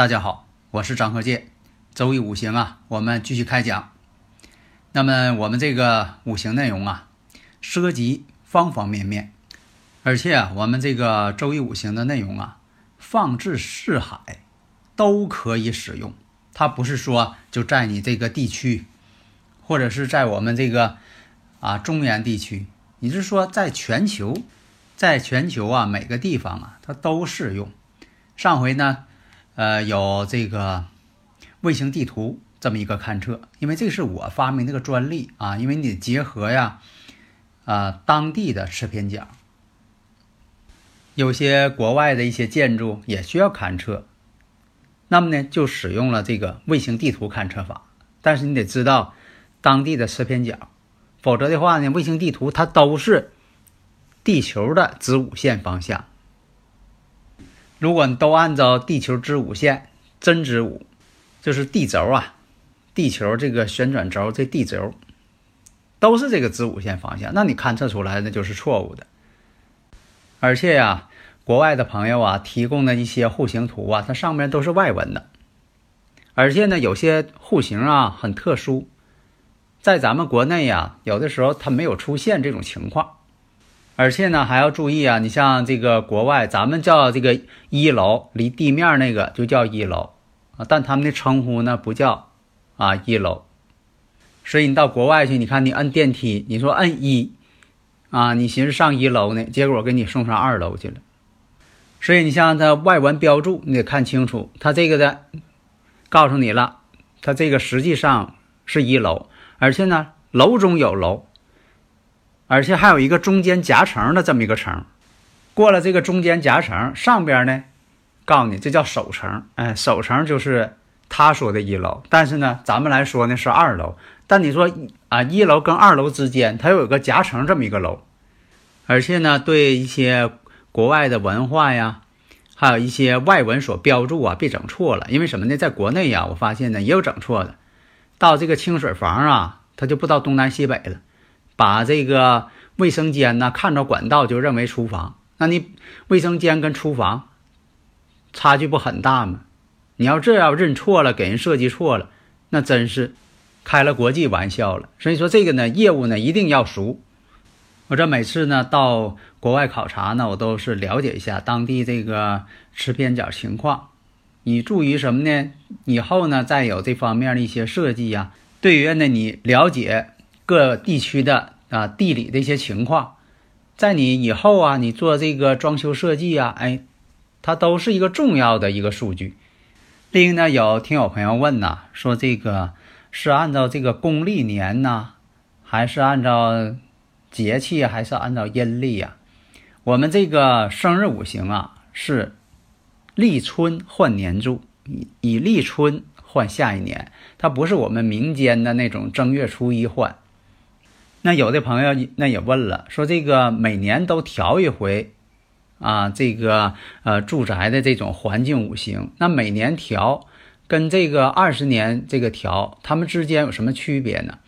大家好，我是张鹤剑。周易五行啊，我们继续开讲。那么我们这个五行内容啊，涉及方方面面，而且，我们这个周易五行的内容啊，放置四海都可以使用。它不是说就在你这个地区，或者是在我们这个啊中原地区，你是说在全球，在全球啊每个地方啊，它都适用。上回呢。呃，有这个卫星地图这么一个勘测，因为这是我发明这个专利啊，因为你结合呀，啊当地的磁偏角，有些国外的一些建筑也需要勘测，那么呢就使用了这个卫星地图勘测法，但是你得知道当地的磁偏角，否则的话呢，卫星地图它都是地球的子午线方向。如果你都按照地球子午线真子午，就是地轴啊，地球这个旋转轴这地轴都是这个子午线方向，那你勘测出来那就是错误的。而且呀，国外的朋友啊提供的一些户型图啊，它上面都是外文的，而且呢有些户型啊很特殊，在咱们国内呀有的时候它没有出现这种情况。而且呢，还要注意啊！你像这个国外，咱们叫这个一楼，离地面那个就叫一楼啊，但他们的称呼呢不叫啊一楼。所以你到国外去，你看你摁电梯，你说摁一啊，你寻思上一楼呢，结果给你送上二楼去了。所以你像它外文标注，你得看清楚，它这个的告诉你了，它这个实际上是一楼，而且呢楼中有楼。而且还有一个中间夹层的这么一个层，过了这个中间夹层上边呢，告诉你这叫首层，哎，首层就是他说的一楼，但是呢，咱们来说呢是二楼。但你说啊，一楼跟二楼之间它又有个夹层这么一个楼，而且呢，对一些国外的文化呀，还有一些外文所标注啊，别整错了。因为什么呢？在国内呀，我发现呢也有整错的，到这个清水房啊，他就不知道东南西北了。把这个卫生间呢看着管道就认为厨房，那你卫生间跟厨房差距不很大吗？你要这样认错了，给人设计错了，那真是开了国际玩笑了。所以说这个呢业务呢一定要熟。我这每次呢到国外考察呢，我都是了解一下当地这个吃边角情况，以助于什么呢？以后呢再有这方面的一些设计呀，对于呢你了解。各地区的啊地理的一些情况，在你以后啊，你做这个装修设计啊，哎，它都是一个重要的一个数据。另一呢，有听友朋友问呐，说这个是按照这个公历年呢，还是按照节气，还是按照阴历呀？我们这个生日五行啊，是立春换年柱，以以立春换下一年，它不是我们民间的那种正月初一换。那有的朋友那也问了，说这个每年都调一回，啊，这个呃住宅的这种环境五行，那每年调跟这个二十年这个调，他们之间有什么区别呢？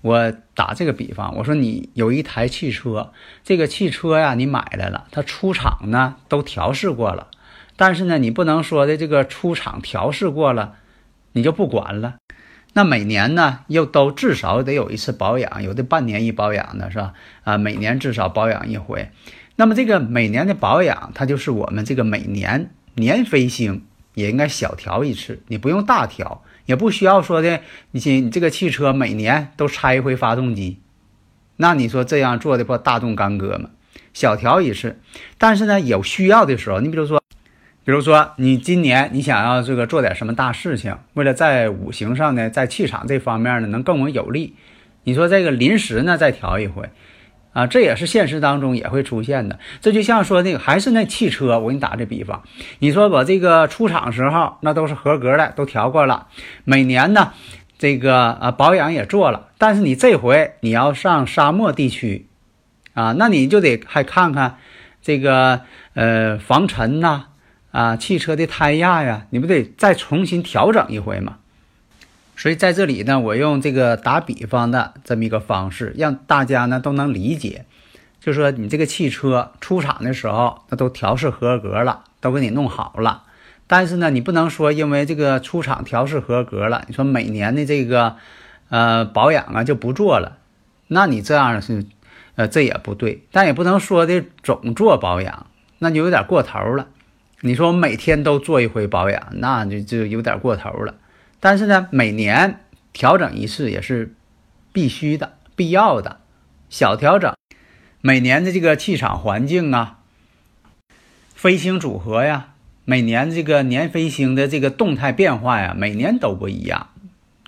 我打这个比方，我说你有一台汽车，这个汽车呀你买来了，它出厂呢都调试过了，但是呢你不能说的这个出厂调试过了，你就不管了。那每年呢，又都至少得有一次保养，有的半年一保养的是吧？啊，每年至少保养一回。那么这个每年的保养，它就是我们这个每年年飞星也应该小调一次，你不用大调，也不需要说的，你你这个汽车每年都拆一回发动机，那你说这样做的不大动干戈吗？小调一次，但是呢，有需要的时候，你比如说比如说，你今年你想要这个做点什么大事情，为了在五行上呢，在气场这方面呢能更为有利，你说这个临时呢再调一回，啊，这也是现实当中也会出现的。这就像说那个还是那汽车，我给你打这比方，你说我这个出厂时候那都是合格的，都调过了，每年呢这个啊保养也做了，但是你这回你要上沙漠地区，啊，那你就得还看看这个呃防尘呐。啊汽车的胎压呀，你不得再重新调整一回吗？所以在这里呢，我用这个打比方的这么一个方式，让大家呢都能理解。就说你这个汽车出厂的时候，那都调试合格了，都给你弄好了。但是呢，你不能说因为这个出厂调试合格了，你说每年的这个呃保养啊就不做了，那你这样是呃这也不对。但也不能说的总做保养，那就有点过头了。你说我每天都做一回保养，那就就有点过头了。但是呢，每年调整一次也是必须的、必要的。小调整，每年的这个气场环境啊、飞星组合呀，每年这个年飞星的这个动态变化呀，每年都不一样。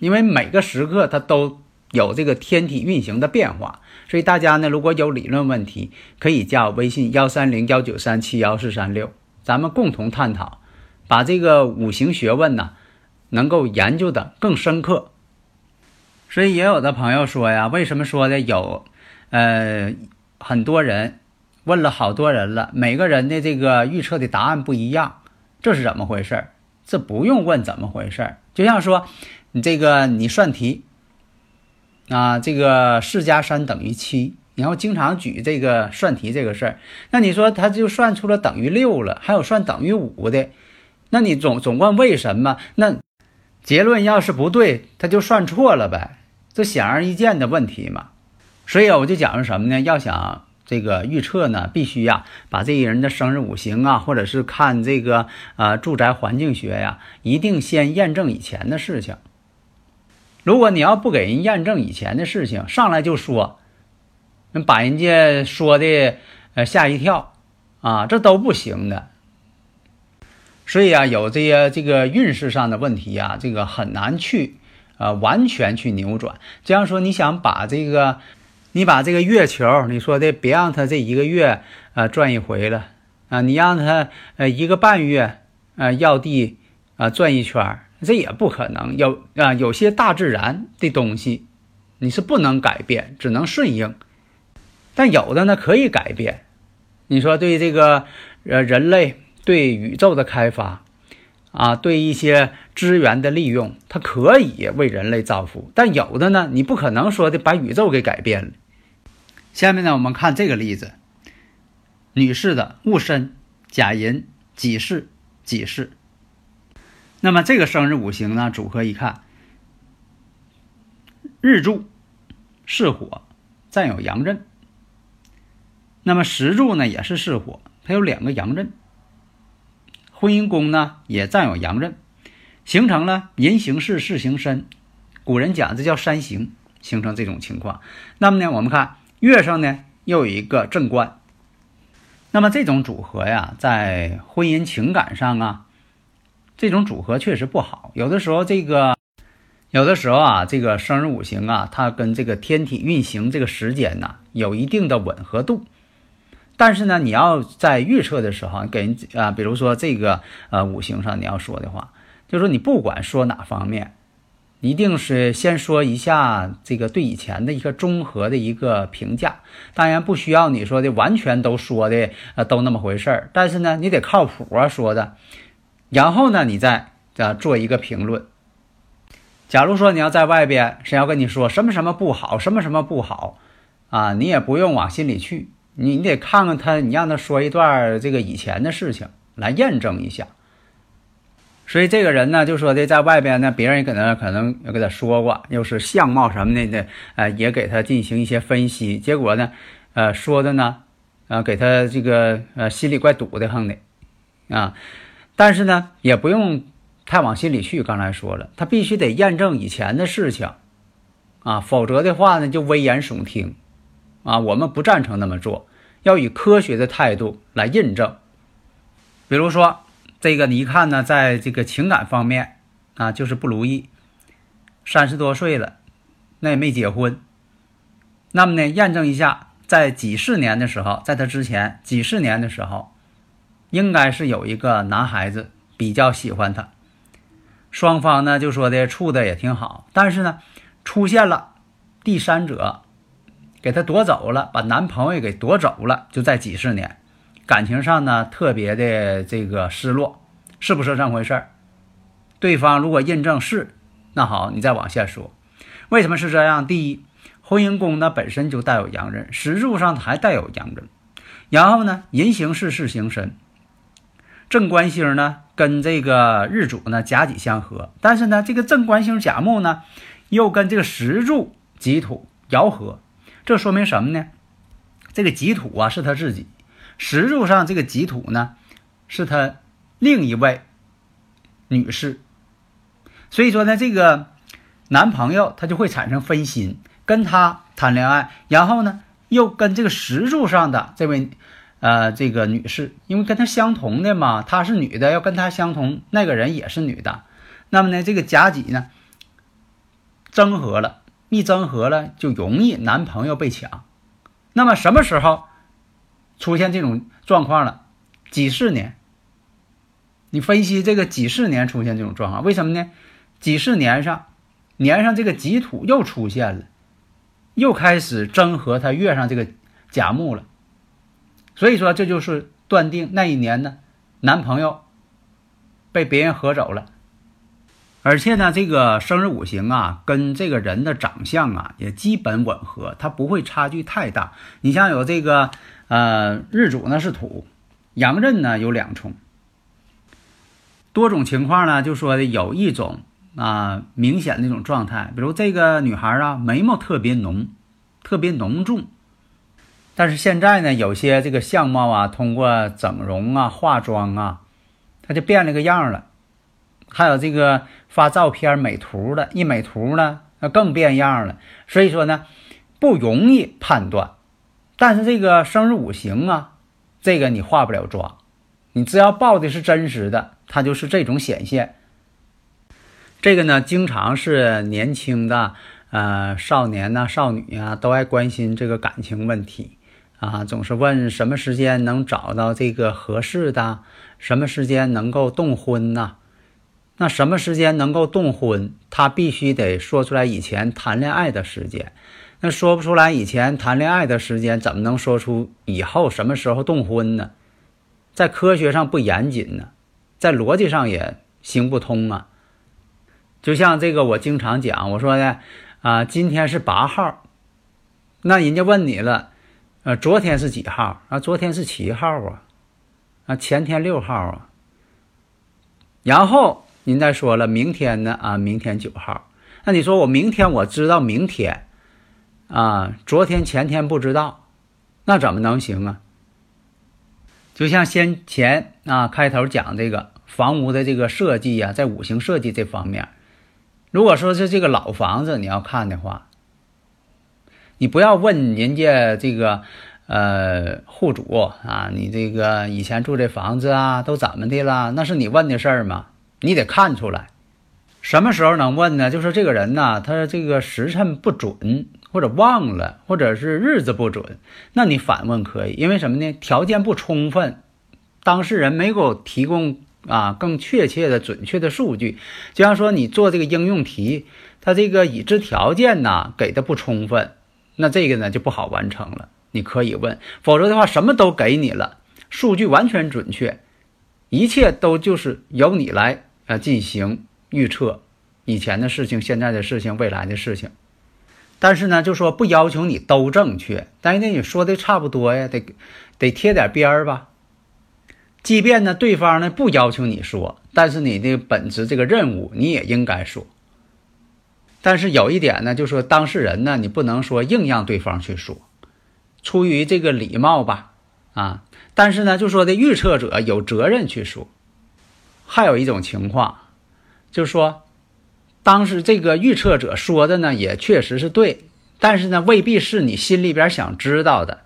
因为每个时刻它都有这个天体运行的变化，所以大家呢，如果有理论问题，可以加我微信幺三零幺九三七幺四三六。咱们共同探讨，把这个五行学问呢，能够研究的更深刻。所以也有的朋友说呀，为什么说的有，呃，很多人问了好多人了，每个人的这个预测的答案不一样，这是怎么回事？这不用问怎么回事，就像说你这个你算题啊，这个四加三等于七。然后经常举这个算题这个事儿，那你说他就算出了等于六了，还有算等于五的，那你总总问为什么？那结论要是不对，他就算错了呗，这显而易见的问题嘛。所以，我就讲什么呢？要想这个预测呢，必须呀，把这个人的生日五行啊，或者是看这个呃住宅环境学呀，一定先验证以前的事情。如果你要不给人验证以前的事情，上来就说。把人家说的呃吓一跳啊，这都不行的。所以啊，有这些这个运势上的问题啊，这个很难去啊完全去扭转。这样说，你想把这个，你把这个月球，你说的别让它这一个月啊转一回了啊，你让它呃一个半月啊绕地啊转一圈，这也不可能。有啊，有些大自然的东西你是不能改变，只能顺应。但有的呢可以改变，你说对这个呃人类对宇宙的开发啊，对一些资源的利用，它可以为人类造福。但有的呢，你不可能说的把宇宙给改变了。下面呢，我们看这个例子：女士的戊申、甲寅、己巳、己巳。那么这个生日五行呢，组合一看，日柱是火，占有阳刃。那么石柱呢也是巳火，它有两个阳刃。婚姻宫呢也占有阳刃，形成了人行事，事行身。古人讲这叫三行，形成这种情况。那么呢，我们看月上呢又有一个正官。那么这种组合呀，在婚姻情感上啊，这种组合确实不好。有的时候这个，有的时候啊，这个生日五行啊，它跟这个天体运行这个时间呢有一定的吻合度。但是呢，你要在预测的时候给人啊，比如说这个呃五行上你要说的话，就说你不管说哪方面，一定是先说一下这个对以前的一个综合的一个评价。当然不需要你说的完全都说的呃都那么回事儿，但是呢，你得靠谱啊说的。然后呢，你再啊做一个评论。假如说你要在外边，谁要跟你说什么什么不好，什么什么不好啊，你也不用往心里去。你你得看看他，你让他说一段这个以前的事情来验证一下。所以这个人呢，就说的在外边呢，别人也可能可能给他说过，又是相貌什么的的，呃，也给他进行一些分析。结果呢，呃，说的呢，呃，给他这个呃心里怪堵得慌的啊。但是呢，也不用太往心里去。刚才说了，他必须得验证以前的事情啊，否则的话呢，就危言耸听。啊，我们不赞成那么做，要以科学的态度来印证。比如说，这个你一看呢，在这个情感方面啊，就是不如意，三十多岁了，那也没结婚。那么呢，验证一下，在几四年的时候，在他之前几四年的时候，应该是有一个男孩子比较喜欢他，双方呢就说的处的也挺好，但是呢，出现了第三者，给他夺走了，把男朋友给夺走了，就在几十年。感情上呢，特别的这个失落，是不是这么回事儿？对方如果印证是，那好，你再往下说，为什么是这样？第一，婚姻宫呢本身就带有阳刃，石柱上还带有阳刃，然后呢，人行事，事行身，正官星呢跟这个日主呢甲己相合，但是呢，这个正官星甲木呢又跟这个石柱己土爻合，这说明什么呢？这个己土啊是他自己。石柱上这个己土呢，是他另一位女士，所以说呢，这个男朋友他就会产生分心，跟他谈恋爱，然后呢，又跟这个石柱上的这位呃这个女士，因为跟他相同的嘛，她是女的，要跟他相同，那个人也是女的，那么呢，这个甲己呢，增合了，一增合了就容易男朋友被抢，那么什么时候？出现这种状况了，几十年。你分析这个几十年出现这种状况，为什么呢？几十年上，年上这个己土又出现了，又开始争合，它月上这个甲木了。所以说，这就是断定那一年呢，男朋友被别人合走了。而且呢，这个生日五行啊，跟这个人的长相啊也基本吻合，它不会差距太大。你像有这个呃日主呢是土，阳刃呢有两重，多种情况呢就说的有一种啊明显的一种状态，比如这个女孩啊眉毛特别浓，特别浓重，但是现在呢有些这个相貌啊通过整容啊化妆啊，她就变了个样了。还有这个发照片美图的，一美图呢，那更变样了。所以说呢，不容易判断。但是这个生日五行啊，这个你画不了妆。你只要报的是真实的，它就是这种显现。这个呢，经常是年轻的呃少年呐、少女呀，都爱关心这个感情问题啊，总是问什么时间能找到这个合适的，什么时间能够动婚呐？那什么时间能够动婚？他必须得说出来以前谈恋爱的时间。那说不出来以前谈恋爱的时间，怎么能说出以后什么时候动婚呢？在科学上不严谨呢，在逻辑上也行不通啊。就像这个，我经常讲，我说呢，啊，今天是八号，那人家问你了，呃，昨天是几号啊？昨天是七号啊，啊，前天六号啊，然后。您再说了，明天呢？啊，明天九号。那你说我明天我知道明天，啊，昨天前天不知道，那怎么能行啊？就像先前啊开头讲这个房屋的这个设计呀，在五行设计这方面，如果说是这个老房子你要看的话，你不要问人家这个呃户主啊，你这个以前住这房子啊都怎么的了？那是你问的事儿吗？你得看出来，什么时候能问呢？就是这个人呢，他这个时辰不准，或者忘了，或者是日子不准，那你反问可以。因为什么呢？条件不充分，当事人没给我提供啊更确切的、准确的数据。就像说你做这个应用题，他这个已知条件呢给的不充分，那这个呢就不好完成了。你可以问，否则的话什么都给你了，数据完全准确。一切都就是由你来啊进行预测，以前的事情、现在的事情、未来的事情。但是呢，就说不要求你都正确，但是你说的差不多呀，得得贴点边儿吧。即便呢对方呢不要求你说，但是你的本职这个任务你也应该说。但是有一点呢，就说当事人呢，你不能说硬让对方去说，出于这个礼貌吧，啊。但是呢，就说的预测者有责任去说。还有一种情况，就是说，当时这个预测者说的呢，也确实是对，但是呢，未必是你心里边想知道的。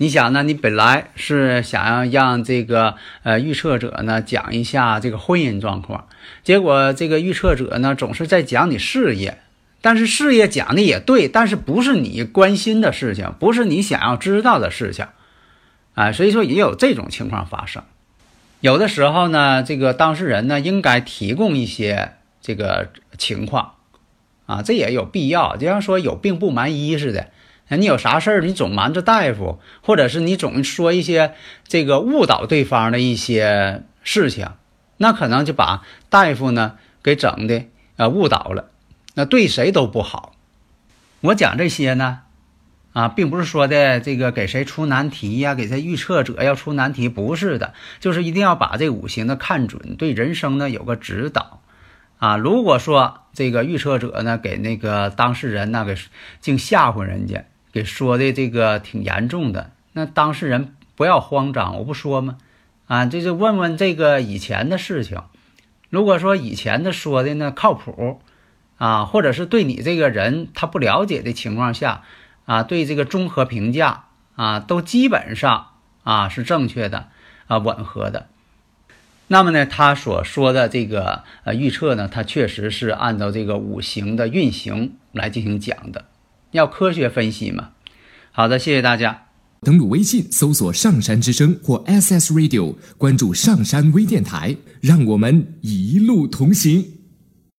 你想呢？你本来是想要让这个呃预测者呢讲一下这个婚姻状况，结果这个预测者呢总是在讲你事业，但是事业讲的也对，但是不是你关心的事情，不是你想要知道的事情，啊，所以说也有这种情况发生。有的时候呢，这个当事人呢应该提供一些这个情况，啊，这也有必要，就像说有病不瞒医似的。你有啥事儿，你总瞒着大夫，或者是你总说一些这个误导对方的一些事情，那可能就把大夫呢给整的呃误导了，那对谁都不好。我讲这些呢，啊，并不是说的这个给谁出难题呀，给谁预测者要出难题，不是的，就是一定要把这五行的看准，对人生呢有个指导。啊，如果说这个预测者呢给那个当事人那个净吓唬人家。给说的这个挺严重的，那当事人不要慌张，我不说吗？啊，这就问问这个以前的事情。如果说以前的说的呢靠谱，啊，或者是对你这个人他不了解的情况下，啊，对这个综合评价啊都基本上啊是正确的啊吻合的，那么呢，他所说的这个呃预测呢，他确实是按照这个五行的运行来进行讲的。要科学分析嘛？好的，谢谢大家。登录微信搜索“上山之声”或 “SS Radio”，关注“上山微电台”，让我们一路同行。